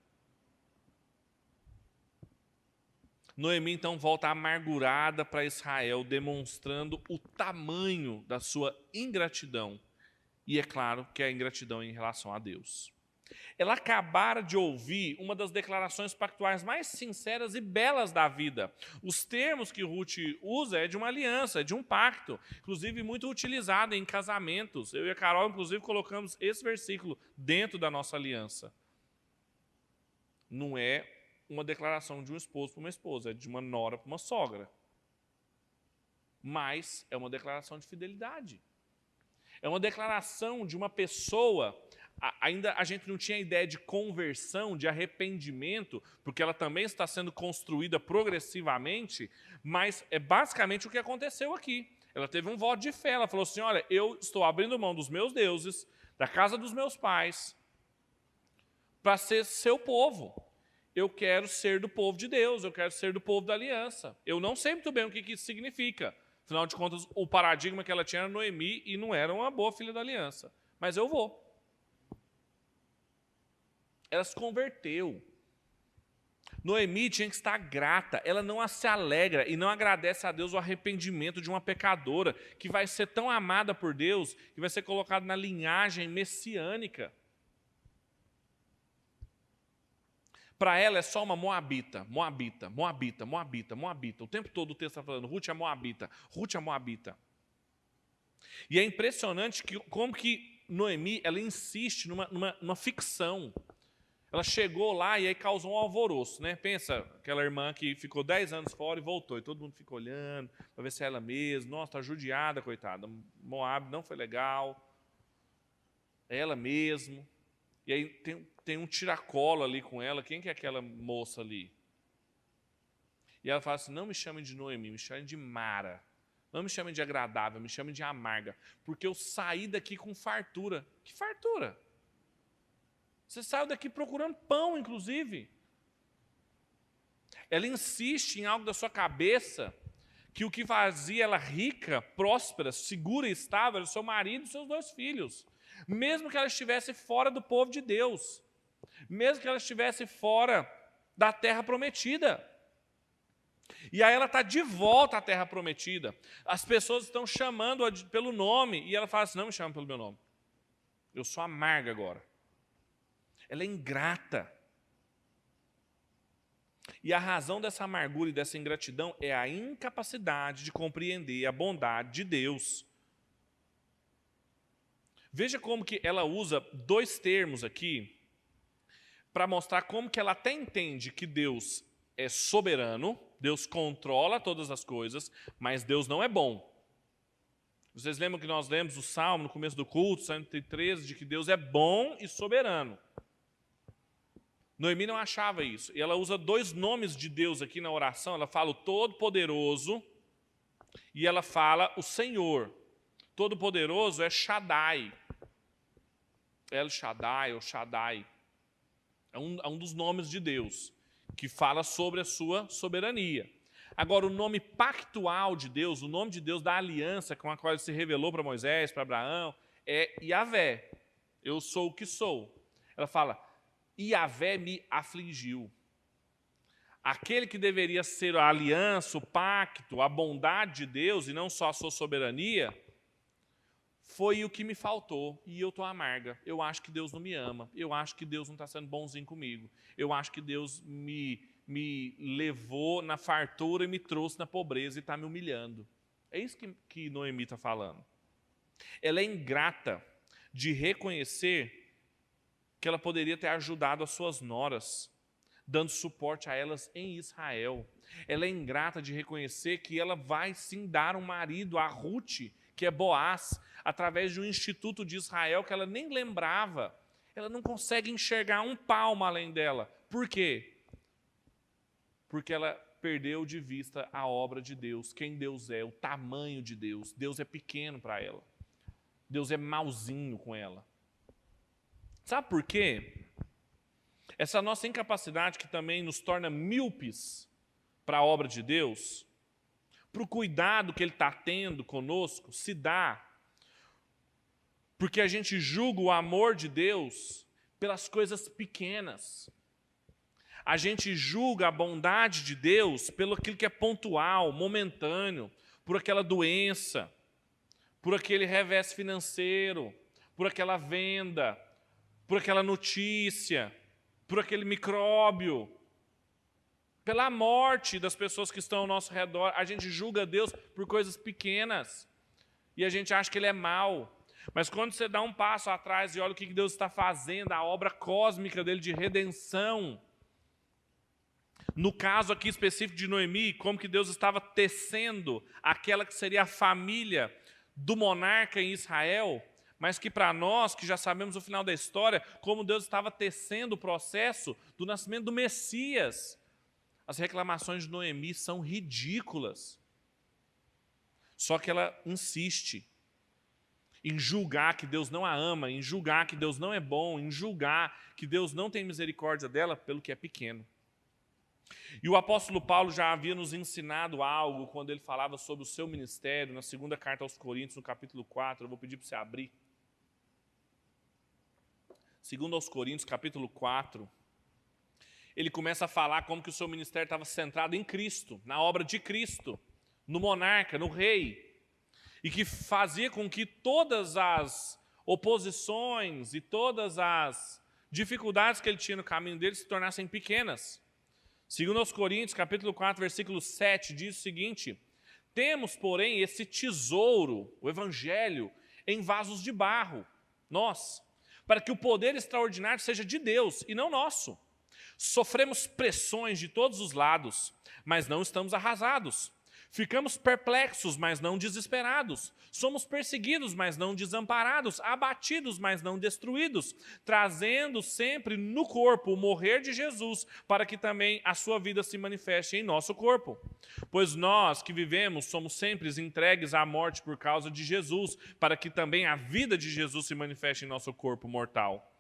Noemi então volta amargurada para Israel, demonstrando o tamanho da sua ingratidão. E é claro que é a ingratidão em relação a Deus. Ela acabara de ouvir uma das declarações pactuais mais sinceras e belas da vida. Os termos que Ruth usa é de uma aliança, é de um pacto, inclusive muito utilizado em casamentos. Eu e a Carol, inclusive, colocamos esse versículo dentro da nossa aliança. Não é uma declaração de um esposo para uma esposa, é de uma nora para uma sogra. Mas é uma declaração de fidelidade. É uma declaração de uma pessoa ainda a gente não tinha ideia de conversão, de arrependimento, porque ela também está sendo construída progressivamente, mas é basicamente o que aconteceu aqui. Ela teve um voto de fé, ela falou assim: Olha, eu estou abrindo mão dos meus deuses, da casa dos meus pais, para ser seu povo. Eu quero ser do povo de Deus, eu quero ser do povo da aliança. Eu não sei muito bem o que isso significa. Afinal de contas, o paradigma que ela tinha era Noemi e não era uma boa filha da aliança. Mas eu vou. Ela se converteu. Noemi tinha que estar grata, ela não se alegra e não agradece a Deus o arrependimento de uma pecadora que vai ser tão amada por Deus que vai ser colocada na linhagem messiânica. Para ela é só uma moabita, moabita, moabita, moabita, moabita. O tempo todo o texto está falando, Ruth é moabita, Ruth é moabita. E é impressionante que, como que Noemi ela insiste numa, numa, numa ficção. Ela chegou lá e aí causou um alvoroço, né? Pensa, aquela irmã que ficou 10 anos fora e voltou, e todo mundo ficou olhando para ver se é ela mesma. Nossa, está judiada, coitada. Moab não foi legal. É ela mesmo. E aí tem, tem um tiracolo ali com ela. Quem que é aquela moça ali? E ela fala assim: não me chamem de Noemi, me chamem de Mara. Não me chamem de agradável, me chamem de amarga. Porque eu saí daqui com fartura. Que fartura? Você saiu daqui procurando pão, inclusive. Ela insiste em algo da sua cabeça que o que fazia ela rica, próspera, segura e estável era seu marido e seus dois filhos. Mesmo que ela estivesse fora do povo de Deus, mesmo que ela estivesse fora da terra prometida. E aí ela está de volta à terra prometida. As pessoas estão chamando-a pelo nome e ela fala assim: não me chama pelo meu nome. Eu sou amarga agora ela é ingrata. E a razão dessa amargura e dessa ingratidão é a incapacidade de compreender a bondade de Deus. Veja como que ela usa dois termos aqui para mostrar como que ela até entende que Deus é soberano, Deus controla todas as coisas, mas Deus não é bom. Vocês lembram que nós lemos o Salmo no começo do culto, 113, de que Deus é bom e soberano. Noemi não achava isso. E ela usa dois nomes de Deus aqui na oração. Ela fala o Todo-Poderoso e ela fala o Senhor. Todo-Poderoso é Shaddai. El Shaddai ou Shaddai. É um, é um dos nomes de Deus que fala sobre a sua soberania. Agora, o nome pactual de Deus, o nome de Deus da aliança com a qual ele se revelou para Moisés, para Abraão, é Yahvé. Eu sou o que sou. Ela fala, Yahvé me afligiu. Aquele que deveria ser a aliança, o pacto, a bondade de Deus e não só a sua soberania, foi o que me faltou e eu estou amarga. Eu acho que Deus não me ama. Eu acho que Deus não está sendo bonzinho comigo. Eu acho que Deus me, me levou na fartura e me trouxe na pobreza e está me humilhando. É isso que, que Noemi está falando. Ela é ingrata de reconhecer que ela poderia ter ajudado as suas noras, dando suporte a elas em Israel. Ela é ingrata de reconhecer que ela vai sim dar um marido a Ruth, que é Boaz, através de um instituto de Israel que ela nem lembrava. Ela não consegue enxergar um palmo além dela. Por quê? Porque ela perdeu de vista a obra de Deus, quem Deus é, o tamanho de Deus. Deus é pequeno para ela. Deus é malzinho com ela. Sabe por quê? Essa nossa incapacidade que também nos torna míopes para a obra de Deus, para o cuidado que Ele está tendo conosco, se dá porque a gente julga o amor de Deus pelas coisas pequenas. A gente julga a bondade de Deus pelo aquilo que é pontual, momentâneo, por aquela doença, por aquele revés financeiro, por aquela venda, por aquela notícia, por aquele micróbio, pela morte das pessoas que estão ao nosso redor. A gente julga Deus por coisas pequenas e a gente acha que Ele é mau. Mas quando você dá um passo atrás e olha o que Deus está fazendo, a obra cósmica dele de redenção, no caso aqui específico de Noemi, como que Deus estava tecendo aquela que seria a família do monarca em Israel, mas que para nós, que já sabemos o final da história, como Deus estava tecendo o processo do nascimento do Messias. As reclamações de Noemi são ridículas. Só que ela insiste em julgar que Deus não a ama, em julgar que Deus não é bom, em julgar que Deus não tem misericórdia dela pelo que é pequeno. E o apóstolo Paulo já havia nos ensinado algo quando ele falava sobre o seu ministério, na segunda carta aos Coríntios, no capítulo 4. Eu vou pedir para você abrir. Segundo aos Coríntios, capítulo 4, ele começa a falar como que o seu ministério estava centrado em Cristo, na obra de Cristo, no monarca, no rei, e que fazia com que todas as oposições e todas as dificuldades que ele tinha no caminho dele se tornassem pequenas. Segundo aos Coríntios, capítulo 4, versículo 7, diz o seguinte: Temos, porém, esse tesouro, o evangelho, em vasos de barro, nós, para que o poder extraordinário seja de Deus e não nosso. Sofremos pressões de todos os lados, mas não estamos arrasados. Ficamos perplexos, mas não desesperados. Somos perseguidos, mas não desamparados. Abatidos, mas não destruídos. Trazendo sempre no corpo o morrer de Jesus, para que também a sua vida se manifeste em nosso corpo. Pois nós que vivemos somos sempre entregues à morte por causa de Jesus, para que também a vida de Jesus se manifeste em nosso corpo mortal.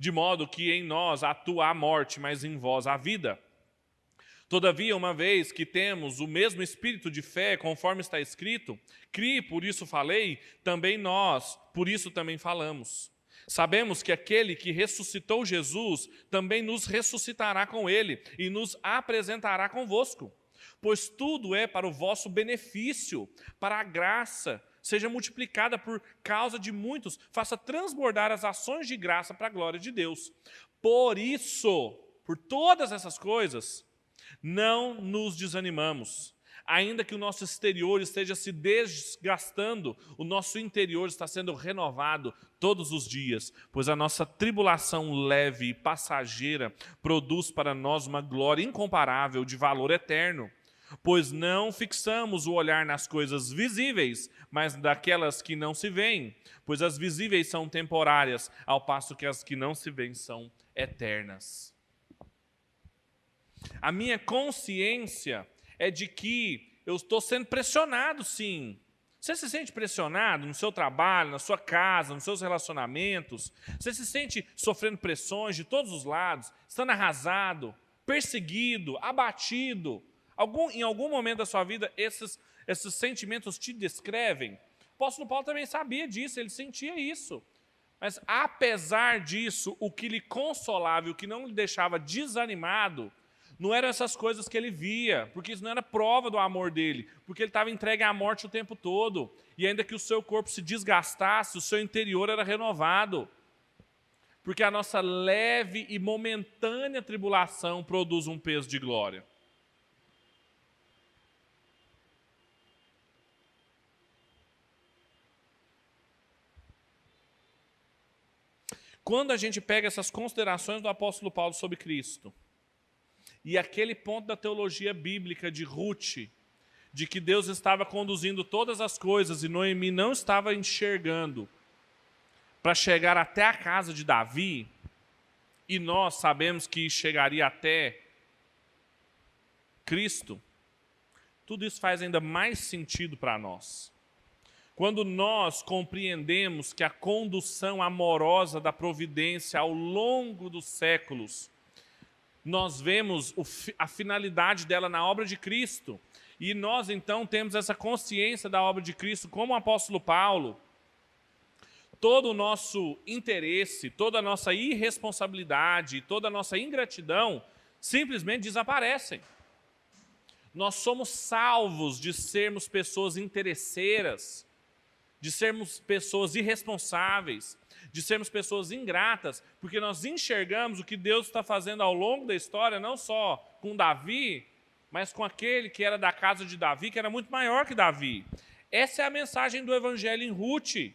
De modo que em nós atua a morte, mas em vós a vida. Todavia, uma vez que temos o mesmo espírito de fé, conforme está escrito, crie, por isso falei, também nós, por isso também falamos. Sabemos que aquele que ressuscitou Jesus também nos ressuscitará com ele e nos apresentará convosco. Pois tudo é para o vosso benefício, para a graça seja multiplicada por causa de muitos, faça transbordar as ações de graça para a glória de Deus. Por isso, por todas essas coisas, Não nos desanimamos. Ainda que o nosso exterior esteja se desgastando, o nosso interior está sendo renovado todos os dias, pois a nossa tribulação leve e passageira produz para nós uma glória incomparável de valor eterno. Pois não fixamos o olhar nas coisas visíveis, mas daquelas que não se veem, pois as visíveis são temporárias, ao passo que as que não se veem são eternas. A minha consciência é de que eu estou sendo pressionado, sim. Você se sente pressionado no seu trabalho, na sua casa, nos seus relacionamentos? Você se sente sofrendo pressões de todos os lados, estando arrasado, perseguido, abatido? Algum, em algum momento da sua vida, esses, esses sentimentos te descrevem? O apóstolo Paulo também sabia disso, ele sentia isso. Mas, apesar disso, o que lhe consolava e o que não lhe deixava desanimado não eram essas coisas que ele via, porque isso não era prova do amor dele, porque ele estava entregue à morte o tempo todo. E ainda que o seu corpo se desgastasse, o seu interior era renovado. Porque a nossa leve e momentânea tribulação produz um peso de glória. Quando a gente pega essas considerações do apóstolo Paulo sobre Cristo, e aquele ponto da teologia bíblica de Ruth, de que Deus estava conduzindo todas as coisas e Noemi não estava enxergando para chegar até a casa de Davi, e nós sabemos que chegaria até Cristo, tudo isso faz ainda mais sentido para nós. Quando nós compreendemos que a condução amorosa da providência ao longo dos séculos nós vemos a finalidade dela na obra de Cristo. E nós então temos essa consciência da obra de Cristo, como o apóstolo Paulo. Todo o nosso interesse, toda a nossa irresponsabilidade, toda a nossa ingratidão simplesmente desaparecem. Nós somos salvos de sermos pessoas interesseiras, de sermos pessoas irresponsáveis, de sermos pessoas ingratas, porque nós enxergamos o que Deus está fazendo ao longo da história, não só com Davi, mas com aquele que era da casa de Davi, que era muito maior que Davi. Essa é a mensagem do Evangelho em Ruth.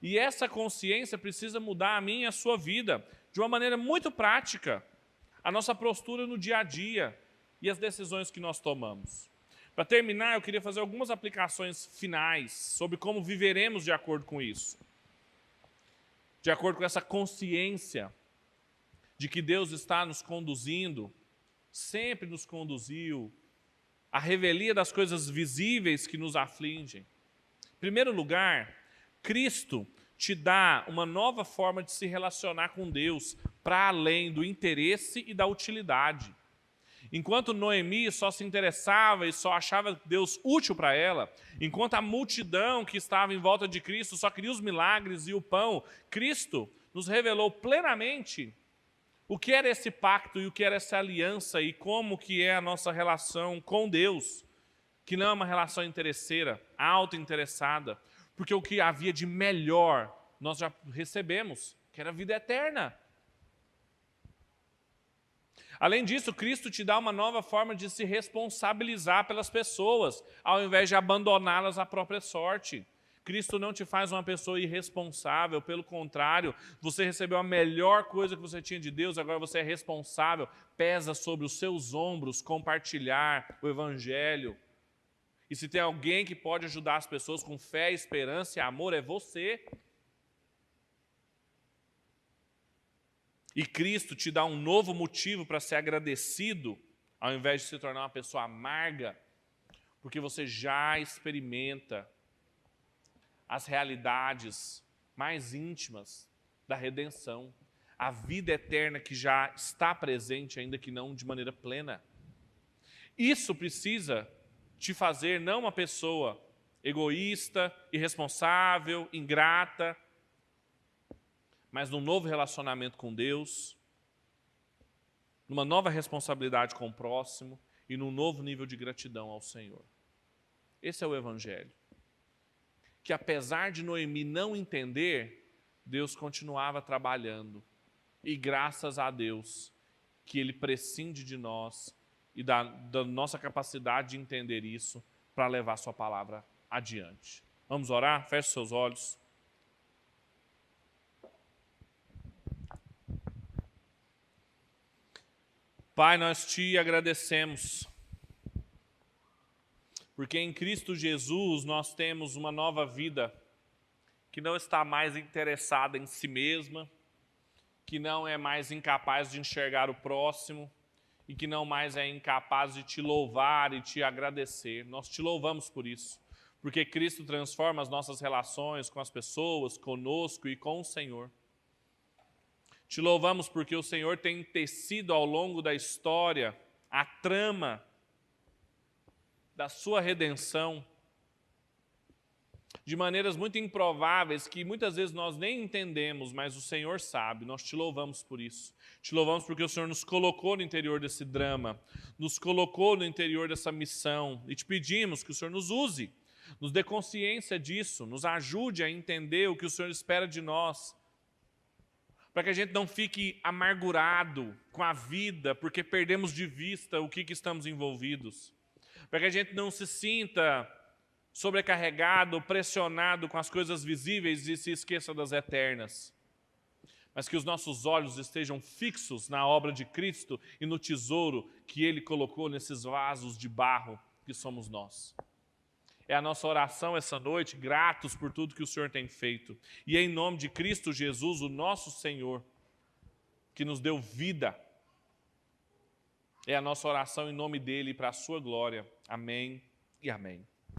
E essa consciência precisa mudar a minha e a sua vida de uma maneira muito prática, a nossa postura no dia a dia e as decisões que nós tomamos. Para terminar, eu queria fazer algumas aplicações finais sobre como viveremos de acordo com isso. De acordo com essa consciência de que Deus está nos conduzindo, sempre nos conduziu, a revelia das coisas visíveis que nos afligem. Em primeiro lugar, Cristo te dá uma nova forma de se relacionar com Deus, para além do interesse e da utilidade. Enquanto Noemi só se interessava e só achava Deus útil para ela, enquanto a multidão que estava em volta de Cristo só queria os milagres e o pão, Cristo nos revelou plenamente o que era esse pacto e o que era essa aliança e como que é a nossa relação com Deus, que não é uma relação interesseira, auto-interessada, porque o que havia de melhor nós já recebemos, que era a vida eterna. Além disso, Cristo te dá uma nova forma de se responsabilizar pelas pessoas, ao invés de abandoná-las à própria sorte. Cristo não te faz uma pessoa irresponsável, pelo contrário, você recebeu a melhor coisa que você tinha de Deus, agora você é responsável, pesa sobre os seus ombros compartilhar o Evangelho. E se tem alguém que pode ajudar as pessoas com fé, esperança e amor, é você. E Cristo te dá um novo motivo para ser agradecido, ao invés de se tornar uma pessoa amarga, porque você já experimenta as realidades mais íntimas da redenção, a vida eterna que já está presente, ainda que não de maneira plena. Isso precisa te fazer não uma pessoa egoísta, irresponsável, ingrata, mas num novo relacionamento com Deus, numa nova responsabilidade com o próximo e num novo nível de gratidão ao Senhor. Esse é o Evangelho. Que apesar de Noemi não entender, Deus continuava trabalhando. E graças a Deus que ele prescinde de nós e da, da nossa capacidade de entender isso para levar Sua palavra adiante. Vamos orar? Feche seus olhos. Pai, nós te agradecemos, porque em Cristo Jesus nós temos uma nova vida que não está mais interessada em si mesma, que não é mais incapaz de enxergar o próximo e que não mais é incapaz de te louvar e te agradecer. Nós te louvamos por isso, porque Cristo transforma as nossas relações com as pessoas, conosco e com o Senhor. Te louvamos porque o Senhor tem tecido ao longo da história a trama da sua redenção de maneiras muito improváveis que muitas vezes nós nem entendemos, mas o Senhor sabe. Nós te louvamos por isso. Te louvamos porque o Senhor nos colocou no interior desse drama, nos colocou no interior dessa missão e te pedimos que o Senhor nos use, nos dê consciência disso, nos ajude a entender o que o Senhor espera de nós para que a gente não fique amargurado com a vida, porque perdemos de vista o que, que estamos envolvidos, para que a gente não se sinta sobrecarregado, pressionado com as coisas visíveis e se esqueça das eternas, mas que os nossos olhos estejam fixos na obra de Cristo e no tesouro que Ele colocou nesses vasos de barro que somos nós. É a nossa oração essa noite, gratos por tudo que o Senhor tem feito. E é em nome de Cristo Jesus, o nosso Senhor, que nos deu vida. É a nossa oração em nome dEle para a sua glória. Amém e amém.